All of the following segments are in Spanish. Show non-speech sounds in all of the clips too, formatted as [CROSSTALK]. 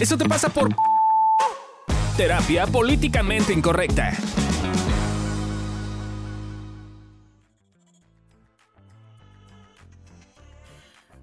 Eso te pasa por terapia políticamente incorrecta.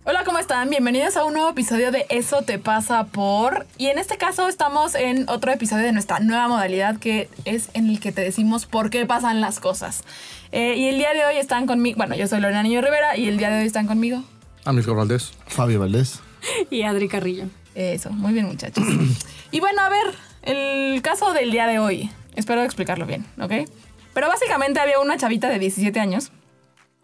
Hola, ¿cómo están? Bienvenidos a un nuevo episodio de Eso te pasa por... Y en este caso estamos en otro episodio de nuestra nueva modalidad que es en el que te decimos por qué pasan las cosas. Eh, y el día de hoy están conmigo... Bueno, yo soy Lorena Niño Rivera y el día de hoy están conmigo. Amílcar Valdés. Fabio Valdés. [LAUGHS] Y Adri Carrillo. Eso, muy bien muchachos. [CLEARS THROAT] y bueno, a ver, el caso del día de hoy. Espero explicarlo bien, ¿ok? Pero básicamente había una chavita de 17 años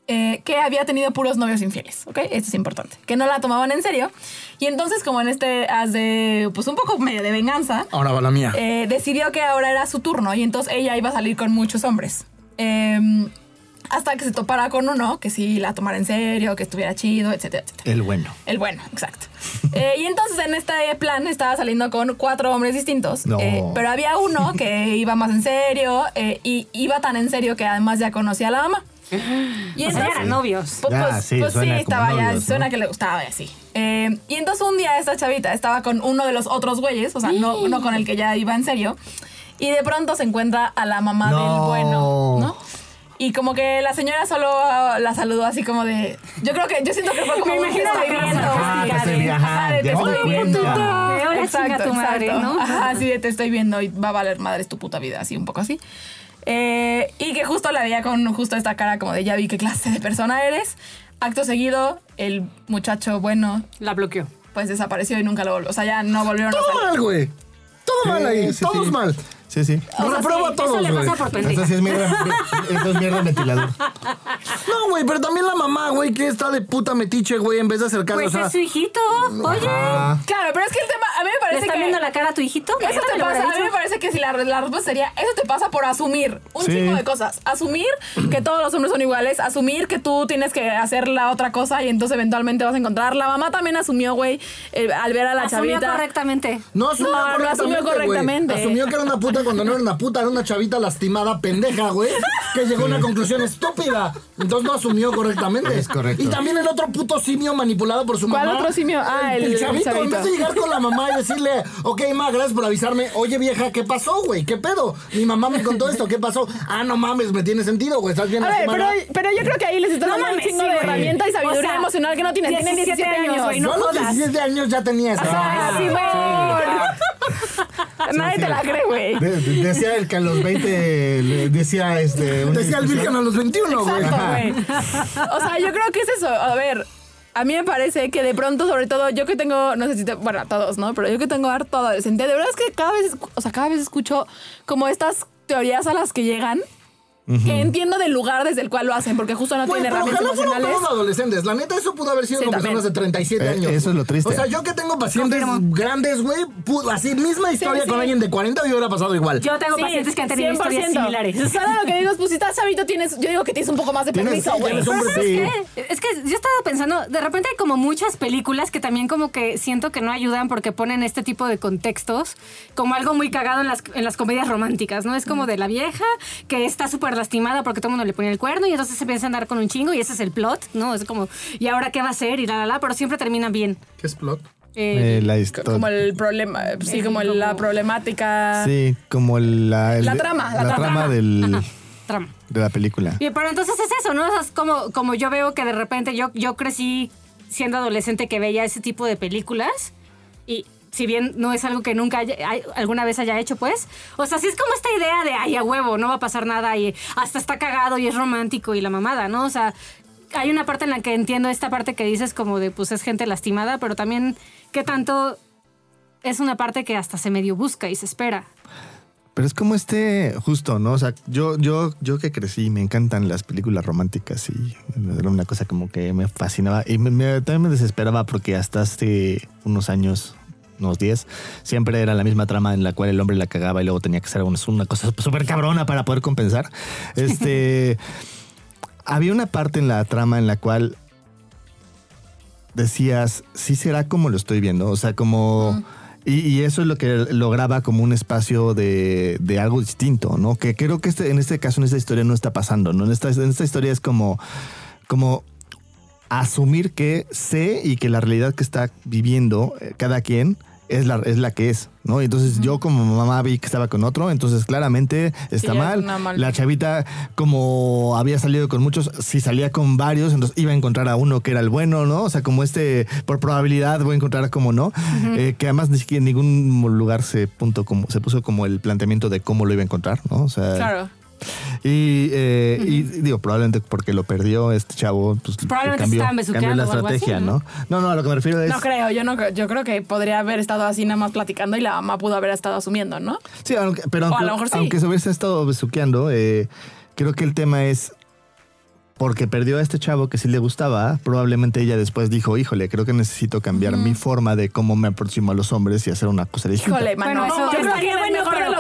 eh, que había tenido puros novios infieles, ¿ok? Esto es importante. Que no la tomaban en serio. Y entonces, como en este haz de, pues un poco medio de venganza, Ahora va la mía. eh, decidió que ahora era su turno y entonces ella iba a salir con muchos hombres. Em, hasta que se topara con uno que sí la tomara en serio, que estuviera chido, etcétera, etcétera. El bueno. El bueno, exacto. Eh, y entonces en este plan estaba saliendo con cuatro hombres distintos. No. eh, pero había uno que [LAUGHS] iba más en serio eh, y iba tan en serio que además ya conocía a la mamá. [GASPS] Y O sea, eran novios. Pues, Ya, pues- sí, pues suena sí, estaba ya, novios, ¿no? suena que le gustaba y así. Eh, y entonces un día esta chavita estaba con uno de los otros güeyes, o sea, no, no con el que ya iba en serio. Y de pronto se encuentra a la mamá del No. bueno, ¿no? Y como que la señora solo ah, la saludó así como de. Yo creo que. Yo siento que fue como. [LAUGHS] Me imagino te la estoy cara viendo. sarcástica te estoy de- ajá, te estoy viendo. ahora tu madre, ¿no? Ajá, así de te estoy viendo y va a valer madres tu puta vida, así un poco así. Eh, y que justo la veía con justo esta cara como de ya vi qué clase de persona eres. Acto seguido, el muchacho bueno La bloqueó. pues desapareció y nunca lo volvió. O sea, ya no volvieron a Todo salir. mal, güey. Todo mal ahí. Sí, Todos sí. mal. Sí, sí. Reprobo a Eso todos, le güey. pasa por Esto pendeja. sí es mierda, esto es mierda ventilador. No, güey, pero también la mamá, güey, que está de puta metiche, güey, en vez de acercarse, Pues o sea... es su hijito. Oye, Claro, pero es que el tema, a mí me ¿le parece está que... viendo la cara a tu hijito? Eso te le pasa, a mí me parece que si la, la respuesta sería, eso te pasa por asumir un Sí. chingo de cosas. Asumir que todos los hombres son iguales, asumir que tú tienes que hacer la otra cosa y entonces eventualmente vas a encontrar. La mamá también asumió, güey, eh, al ver a la Asumió chavita. correctamente. No asumió No, no correctamente, asumió güey. correctamente. Asumió que era una puta cuando no era una puta, era una chavita lastimada, pendeja, güey, que llegó a una conclusión estúpida. Entonces no asumió correctamente. Es correcto. Y también el otro puto simio manipulado por su ¿Cuál mamá. otro simio? Ah, el- el el chavito. En chavito. vez de llegar con la mamá y decirle, ok, ma, gracias por avisarme. Oye, vieja, ¿qué pasó, güey? ¿Qué pedo? Mi mamá me contó esto, ¿qué pasó? Ah, no mames, me tiene sentido, güey. Estás bien A ver, pero, yo creo que ahí les están No dando un mames, chingo sí, de güey. herramienta y sabiduría O sea, emocional que no tienen. Tienen 17 17 años. güey, no Yo a los jodas. 17 años ya tenía eso. Ah, Simón. [LAUGHS] Nadie te la cree, güey. de- de- decía el que a los 20 le decía este. una Decía el discusión. virgen a los 21, güey. Exacto, güey. O sea, yo creo que es eso. A ver, a mí me parece que de pronto, sobre todo, yo que tengo, no sé si te, bueno, a todos, ¿no? Pero yo que tengo harto adolescente, de verdad es que cada vez, o sea, cada vez escucho como estas teorías a las que llegan. Que entiendo del lugar desde el cual lo hacen, porque justo no tienen pero herramientas ojalá emocionales. todos adolescentes. La neta, eso pudo haber sido Sí, con también. personas de 37 Eh, años. eso es lo triste. O sea, yo que tengo pacientes Confirmo. grandes, güey, pudo- así misma historia sí. con alguien de 40 y hubiera pasado igual. Yo tengo pacientes que han tenido historias similares. Solo lo que digo es, pues si estás chavito, tienes, yo digo que tienes un poco más de permiso, güey. tienes un Pero ¿sabes Sí. qué? Es que yo estaba pensando, de repente hay como muchas películas que también como que siento que no ayudan porque ponen este tipo de contextos como algo muy cagado en las, en las comedias románticas, ¿no? Es como de la vieja que está súper lastimada porque todo el mundo le pone el cuerno y entonces se empieza a andar con un chingo y ese es el plot, ¿no? Es como, ¿y ahora qué va a hacer? Y la, la, la, pero siempre terminan bien. ¿Qué es plot? Eh, Eh, la historia. Como el problema, sí, como la problemática. Sí, como la. el- La trama, la La trama. trama del, trama. de la película. Y, pero entonces es eso, ¿no? O sea, es como, como yo veo que de repente yo, yo crecí siendo adolescente que veía ese tipo de películas y si bien no es algo que nunca alguna vez haya hecho, pues, o sea, sí es como esta idea de, ay, a huevo, no va a pasar nada y hasta está cagado y es romántico y la mamada, ¿no? O sea, hay una parte en la que entiendo esta parte que dices como de, pues, es gente lastimada, pero también, ¿qué tanto es una parte que hasta se medio busca y se espera? Pero es como este, justo, ¿no? O sea, yo, yo, yo que crecí, me encantan las películas románticas y era una cosa como que me fascinaba y también me desesperaba porque hasta hace unos años, unos 10, siempre era la misma trama en la cual el hombre la cagaba y luego tenía que hacer una, cosa súper cabrona para poder compensar. [LAUGHS] Este, había una parte en la trama en la cual decías, sí será como lo estoy viendo, o sea, como... Y, y eso es lo que lograba como un espacio de, de algo distinto, ¿no? Que creo que este, en este caso, en esta historia no está pasando, ¿no? En esta, en esta historia es como, como asumir que sé y que la realidad que está viviendo eh, cada quien es la, es la que es, ¿no? Entonces yo como mamá vi que estaba con otro, entonces claramente está mal- La chavita, como había salido con muchos, si salía con varios, entonces iba a encontrar a uno que era el bueno, ¿no? O sea, como este, por probabilidad voy a encontrar como no. Eh, que además ni siquiera en ningún lugar se, punto como, se puso como el planteamiento de cómo lo iba a encontrar, ¿no? O sea, Claro. Y, eh, y digo, probablemente porque lo perdió este chavo, pues Probablemente cambió, cambió besuqueando la así, estrategia, ¿no? ¿no? ¿no? No, a lo que me refiero es... No creo, yo no creo- yo creo que podría haber estado así nada más platicando y la mamá pudo haber estado asumiendo, ¿no? Sí, aunque- pero aunque, lo mejor sí. aunque se hubiese estado besuqueando, eh, creo que el tema es porque perdió a este chavo que sí le gustaba, probablemente ella después dijo, híjole, creo que necesito cambiar mi forma de cómo me aproximo a los hombres y hacer una cosa distinta. Híjole, mano. Bueno, eso yo creo que bueno,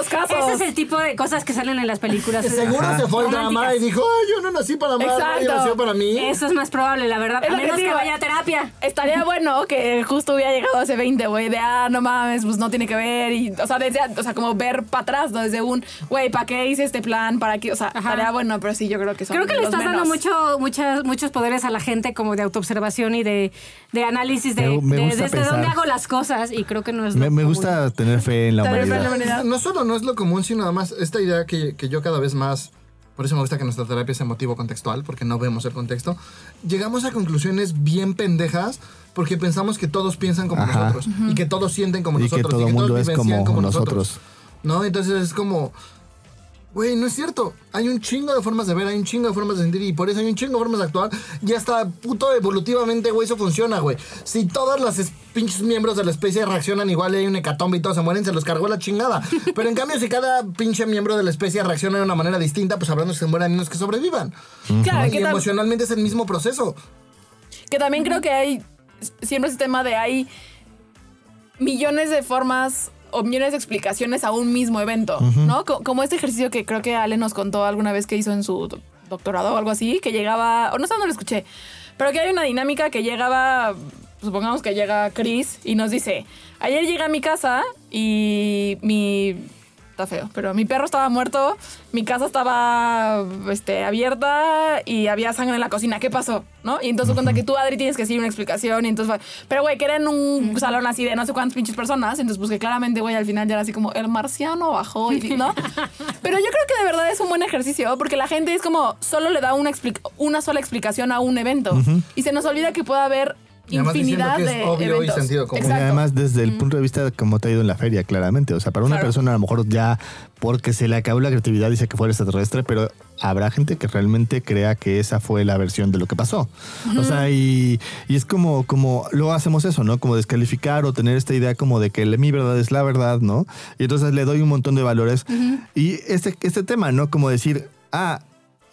casos. Ese es el tipo de cosas que salen en las películas. [LAUGHS] Seguro se fue el drama y dijo, ay, yo no nací para amar, Exacto. nació para mí. Eso es más probable, la verdad. Es A que menos que, vaya a terapia. Estaría [LAUGHS] bueno que justo hubiera llegado a ese 20, güey, de ah, no mames, pues no tiene que ver. Y, o sea, desde, o sea, como ver para atrás, ¿no? Desde un, güey, ¿para qué hice este plan? ¿Para qué? O sea, Ajá. estaría bueno, pero sí, yo creo que son Creo que le estás dando mucho, muchas, muchos poderes a la gente como de autoobservación y de, de análisis de, Me- me de- gusta desde pensar. dónde hago las cosas y creo que no es Me, lo me gusta tener fe en la humanidad. No solo no es lo común, sino además esta idea que, que yo cada vez más, por eso me gusta que nuestra terapia sea motivo contextual, porque no vemos el contexto, llegamos a conclusiones bien pendejas porque pensamos que todos piensan como Ajá. nosotros y que todos sienten como Y que nosotros todo y que mundo todos es como nosotros. nosotros. ¿No? Entonces es como, güey, no es cierto. Hay un chingo de formas de ver, hay un chingo de formas de sentir y por eso hay un chingo de formas de actuar. Y hasta puto evolutivamente, güey, eso funciona, güey. Si todas las es- pinches miembros de la especie reaccionan igual y hay un hecatombe y todos se mueren, se los cargó la chingada. [LAUGHS] Pero en cambio, si cada pinche miembro de la especie reacciona de una manera distinta, pues unos que se mueran y unos que sobrevivan. Claro, Y que, emocionalmente es el mismo proceso. que también creo que hay, siempre ese tema de hay millones de formas o millones de explicaciones a un mismo evento, ¿no? Co- Como este ejercicio que creo que Ale nos contó alguna vez que hizo en su do- doctorado o algo así, que llegaba, o no sé dónde lo escuché, pero que hay una dinámica que llegaba, supongamos que llega Chris y nos dice, ayer llegué a mi casa y mi... Está feo, pero mi perro estaba muerto, mi casa estaba este, abierta y había sangre en la cocina. ¿Qué pasó? ¿No? Y entonces cuenta que tú, Adri, tienes que decir una explicación. Y entonces, pero güey, que era en un salón así de no sé cuántas pinches personas. Entonces, pues que claramente, güey, al final ya era así como el marciano bajó, y, ¿no? [LAUGHS] Pero yo creo que de verdad es un buen ejercicio porque la gente es como solo le da una, una sola explicación a un evento. Y se nos olvida que puede haber Y además infinidad que es de obvio y eventos. sentido común. Y además desde el punto de vista de cómo te ha ido en la feria, claramente. O sea, para una Claro. persona a lo mejor ya porque se le acabó la creatividad dice que fue el extraterrestre, pero habrá gente que realmente crea que esa fue la versión de lo que pasó. O sea, y, y es como, como luego hacemos eso, ¿no? Como descalificar o tener esta idea como de que mi verdad es la verdad, ¿no? Y entonces le doy un montón de valores. Y este, este tema, ¿no? Como decir, ah,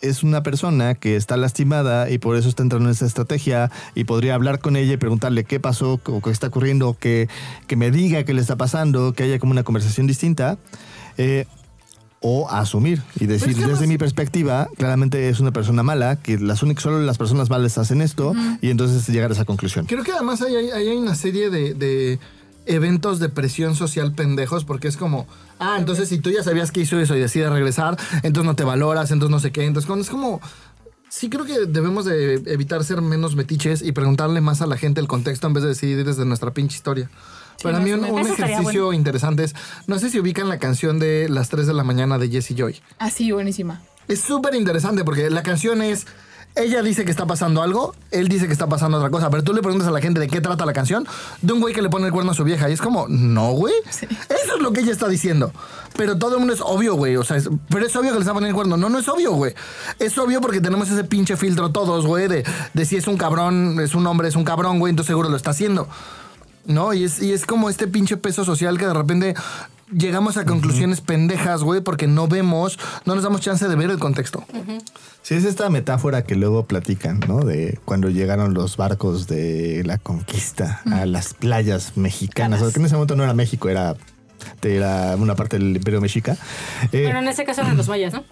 es una persona que está lastimada y por eso está entrando en esa estrategia y podría hablar con ella y preguntarle qué pasó o qué está ocurriendo, que, que me diga qué le está pasando, que haya como una conversación distinta. eh, o asumir y decir, es que desde mi perspectiva, claramente es una persona mala, que las únicas, solo las personas malas hacen esto y entonces llegar a esa conclusión. Creo que además hay, hay- hay una serie de, de eventos de presión social pendejos porque es como, ah, entonces si tú ya sabías que hizo eso y decides regresar, entonces no te valoras, entonces no sé qué, entonces es como... Sí creo que debemos de evitar ser menos metiches y preguntarle más a la gente el contexto en vez de decidir desde nuestra pinche historia. Para mí un, ejercicio bueno. interesante es, no sé si ubican la canción de Las 3 de la mañana de Jesse Joy. Así, buenísima. Es súper interesante porque la canción es. Ella dice que está pasando algo, él dice que está pasando otra cosa, pero tú le preguntas a la gente de qué trata la canción, de un güey que le pone el cuerno a su vieja, y es como, no, güey. Eso es lo que ella está diciendo. Pero todo el mundo es obvio, güey. O sea, es- pero es obvio que le está poniendo el cuerno. No, no es obvio, güey. Es obvio porque tenemos ese pinche filtro todos, güey, de, de si es un cabrón, es un hombre, es un cabrón, güey, entonces seguro lo está haciendo. ¿No? Y es, y es como este pinche peso social que de repente llegamos a conclusiones pendejas, güey, porque no vemos, no nos damos chance de ver el contexto. Sí, es esta metáfora que luego platican, ¿no? De cuando llegaron los barcos de la conquista a las playas mexicanas. Canas. Que en ese momento no era México, era, era una parte del Imperio Mexica. Eh, Pero en ese caso eran los mayas, ¿no?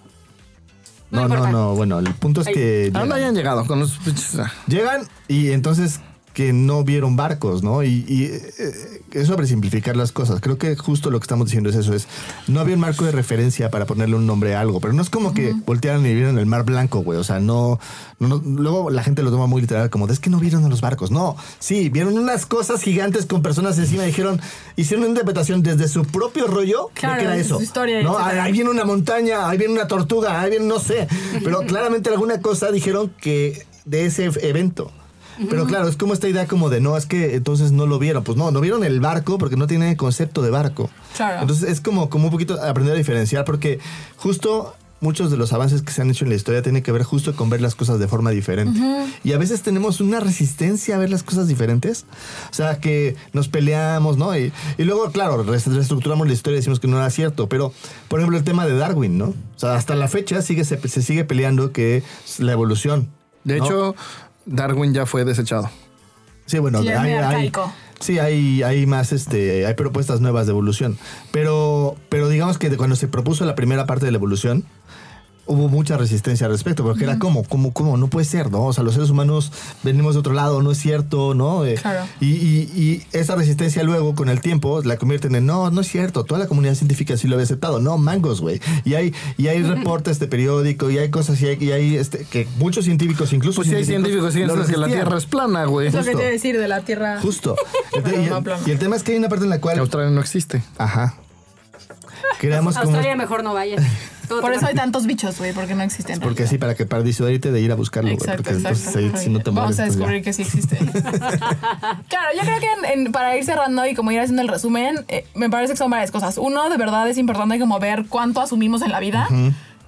no, no, no. Bueno, el punto es que ¿A dónde llegan, hayan llegado? Con los pinches- llegan y entonces que no vieron barcos, ¿no? Y, y, eh, es sobresimplificar las cosas. Creo que justo lo que estamos diciendo es eso, es no había un marco de referencia para ponerle un nombre a algo, pero no es como que voltearan y vieron el mar blanco, güey. O sea, no, no, no- luego la gente lo toma muy literal, como de, es que no vieron a los barcos. No, sí, vieron unas cosas gigantes con personas encima y dijeron, hicieron una interpretación desde su propio rollo Claro, de que era eso. su historia, ¿no? etcétera. Ahí viene una montaña, ahí viene una tortuga, ahí viene no sé. Pero [LAUGHS] claramente alguna cosa dijeron que de ese evento. Pero claro, es como esta idea como de no, es que entonces no lo vieron. Pues no, no vieron el barco porque no tiene concepto de barco. Claro. Entonces es como, como un poquito aprender a diferenciar porque justo muchos de los avances que se han hecho en la historia tienen que ver justo con ver las cosas de forma diferente. Y a veces tenemos una resistencia a ver las cosas diferentes. O sea, que nos peleamos, ¿no? Y, y luego, claro, reestructuramos la historia y decimos que no era cierto. Pero, por ejemplo, el tema de Darwin, ¿no? O sea, hasta la fecha sigue, se, se sigue peleando que es la evolución. De ¿no? hecho, Darwin ya fue desechado. Sí, bueno, Sí, hay, hay más, este, hay propuestas nuevas de evolución. Pero, pero digamos que cuando se propuso la primera parte de la evolución, hubo mucha resistencia al respecto, porque era como, como, como, no puede ser, ¿no? O sea, los seres humanos venimos de otro lado, no es cierto, ¿no? Eh, Claro. y, y, y esa resistencia luego, con el tiempo, la convierten en, no, no es cierto, toda la comunidad científica sí lo había aceptado, no, mangos, güey. Y hay, y hay [LAUGHS] reportes de periódico, y hay cosas, y hay, y hay, este, que muchos científicos, incluso Pues sí hay científicos que dicen que la. Tierra es plana, güey. Es lo que te decir de la Tierra. Justo. [LAUGHS] Pero y, no el, y el tema es que hay una parte en la Que cual. Australia no existe. Ajá. Creamos como. Australia mejor no vaya. [LAUGHS] Todo Por eso hay tantos bichos, güey, porque no existen. Porque sí, para que para disuadirte de ir a buscarlo, güey. Porque exacto. entonces ahí, si no te Vamos mueres, a pues, descubrir que sí existe. [LAUGHS] claro, yo creo que en- en- para ir cerrando y como ir haciendo el resumen, eh, me parece que son varias cosas. Uno, de verdad es importante como ver cuánto asumimos en la vida.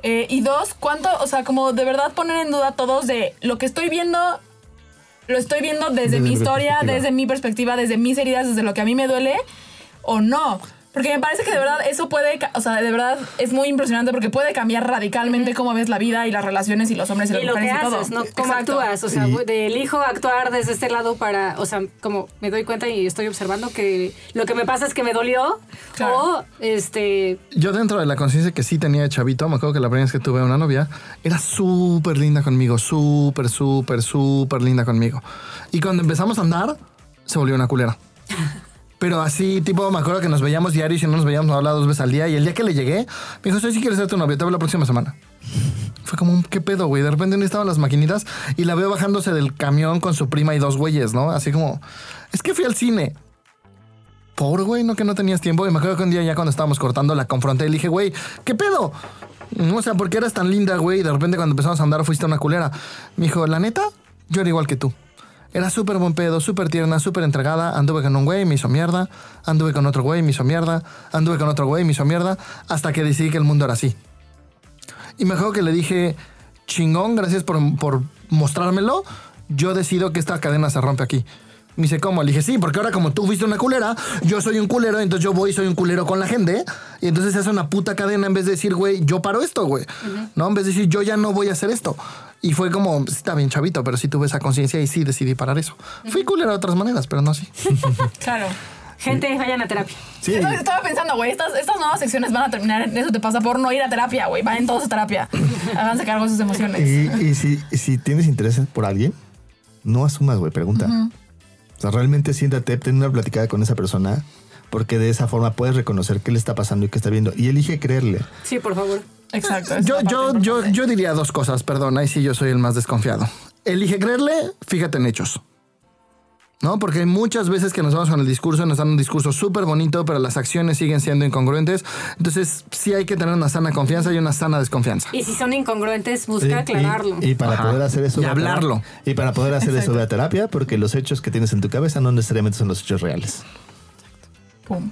Eh, y dos, cuánto, o sea, como de verdad poner en duda todos de lo que estoy viendo, lo estoy viendo desde, Desde mi historia, desde mi perspectiva, desde mis heridas, desde lo que a mí me duele o no. Porque me parece que de verdad eso puede, o sea, de verdad es muy impresionante porque puede cambiar radicalmente cómo ves la vida y las relaciones y los hombres y, Y las lo que mujeres y todo. haces, ¿no? Cómo Exacto. actúas. O sea, Y- de elijo actuar desde este lado para, o sea, como me doy cuenta y estoy observando que lo que me pasa es que me dolió. Claro. O, este, Yo dentro de la conciencia que sí tenía de chavito, me acuerdo que la primera vez que tuve una novia, era súper linda conmigo, súper, súper, súper linda conmigo. Y cuando empezamos a andar, se volvió una culera. [LAUGHS] Pero así, tipo, me acuerdo que nos veíamos diarios y no nos veíamos hablar dos veces al día. Y el día que le llegué, me dijo, soy si quieres ser tu novia, te veo la próxima semana. Fue como, ¿qué pedo, güey? De repente no estaban las maquinitas y la veo bajándose del camión con su prima y dos güeyes, ¿no? Así como, es que fui al cine. Pobre güey, no que no tenías tiempo. Y me acuerdo que un día ya cuando estábamos cortando la confronté y le dije, güey, ¿qué pedo? No, O sea, ¿por qué eras tan linda, güey? Y de repente cuando empezamos a andar fuiste una culera. Me dijo, la neta, yo era igual que tú. Era súper buen pedo, súper tierna, súper entregada. Anduve con un güey, me hizo mierda. Anduve con otro güey, me hizo mierda. Anduve con otro güey, me hizo mierda. Hasta que decidí que el mundo era así. Y me acuerdo que le dije, chingón, gracias por, por mostrármelo. Yo decido que esta cadena se rompe aquí. Me dice, ¿cómo? Le dije, sí, porque ahora como tú fuiste una culera, yo soy un culero, entonces yo voy y soy un culero con la gente. Y entonces se hace una puta cadena en vez de decir, güey, yo paro esto, güey. ¿No? En vez de decir, yo ya no voy a hacer esto. Y fue como, está bien chavito, pero sí tuve esa conciencia y sí decidí parar eso. Fui culero de otras maneras, pero no así. [LAUGHS] Claro. gente, vayan a terapia. Sí. Estaba pensando, güey, estas, estas nuevas secciones van a terminar en eso te pasa por no ir a terapia, güey. Vayan todos a terapia. Háganse cargo de sus emociones. Y, y si, si tienes interés por alguien, no asumas, güey, pregunta. O sea, realmente siéntate, ten una platicada con esa persona, porque de esa forma puedes reconocer qué le está pasando y qué está viendo. Y elige creerle. Sí, por favor. Exacto. Yo, la yo, yo, yo diría dos cosas, perdón, ahí sí yo soy el más desconfiado. Elige creerle, fíjate en hechos. ¿No? Porque hay muchas veces que nos vamos con el discurso, nos dan un discurso súper bonito, pero las acciones siguen siendo incongruentes. Entonces, sí hay que tener una sana confianza y una sana desconfianza. Y si son incongruentes, busca Y- aclararlo. Y, y para Ajá. poder hacer eso. Y hablarlo. Y para poder hacer eso, Exacto. ve a terapia, porque los hechos que tienes en tu cabeza no necesariamente son los hechos reales. Pum.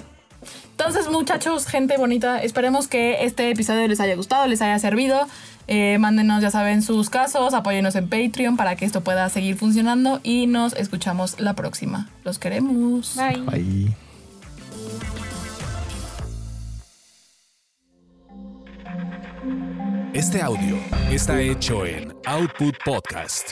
Entonces, muchachos, gente bonita, esperemos que este episodio les haya gustado, les haya servido. Eh, mándenos, ya saben, sus casos, apóyenos en Patreon para que esto pueda seguir funcionando y nos escuchamos la próxima. Los queremos. Bye. Ahí. Este audio está hecho en Output Podcast.